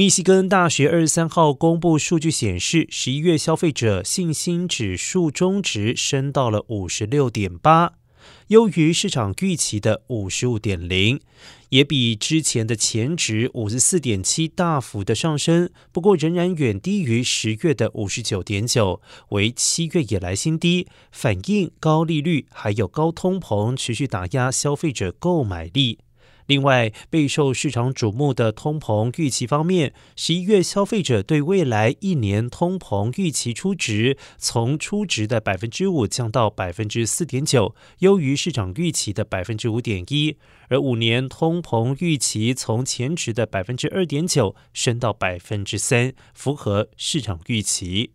密西根大学二十三号公布数据显示，十一月消费者信心指数中值升到了五十六点八，优于市场预期的五十五点零。也比之前的前值五十四点七大幅的上升，不过仍然远低于十月的五十九点九，为七月以来新低，反映高利率还有高通膨持续打压消费者购买力。另外，备受市场瞩目的通膨预期方面，十一月消费者对未来一年通膨预期初值从初值的百分之五降到百分之四点九，优于市场预期的百分之五点一；而五年通膨预期从前值的百分之二点九升到百分之三，符合市场预期。